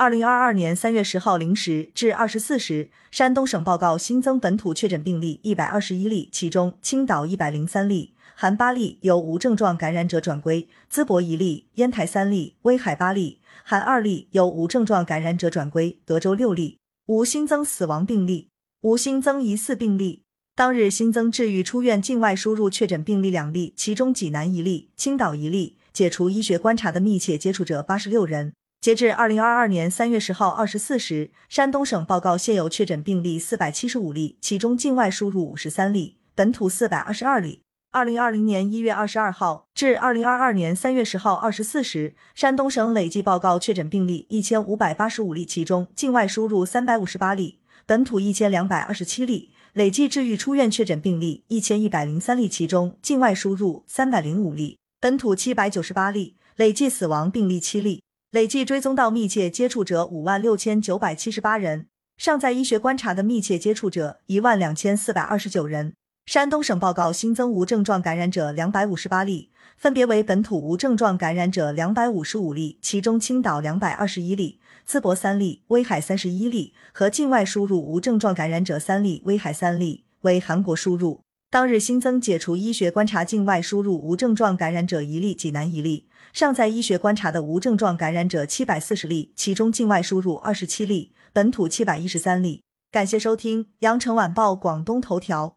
二零二二年三月十号零时至二十四时，山东省报告新增本土确诊病例一百二十一例，其中青岛一百零三例，含八例由无症状感染者转归；淄博一例，烟台三例，威海八例，含二例由无症状感染者转归；德州六例，无新增死亡病例，无新增疑似病例。当日新增治愈出院境外输入确诊病例两例，其中济南一例，青岛一例，解除医学观察的密切接触者八十六人。截至二零二二年三月十号二十四时，山东省报告现有确诊病例四百七十五例，其中境外输入五十三例，本土四百二十二例。二零二零年一月二十二号至二零二二年三月十号二十四时，山东省累计报告确诊病例一千五百八十五例，其中境外输入三百五十八例，本土一千两百二十七例。累计治愈出院确诊病例一千一百零三例，其中境外输入三百零五例，本土七百九十八例。累计死亡病例七例。累计追踪到密切接触者五万六千九百七十八人，尚在医学观察的密切接触者一万两千四百二十九人。山东省报告新增无症状感染者两百五十八例，分别为本土无症状感染者两百五十五例，其中青岛两百二十一例，淄博三例，威海三十一例，和境外输入无症状感染者三例，威海三例为韩国输入。当日新增解除医学观察境外输入无症状感染者一例，济南一例。尚在医学观察的无症状感染者七百四十例，其中境外输入二十七例，本土七百一十三例。感谢收听羊城晚报广东头条。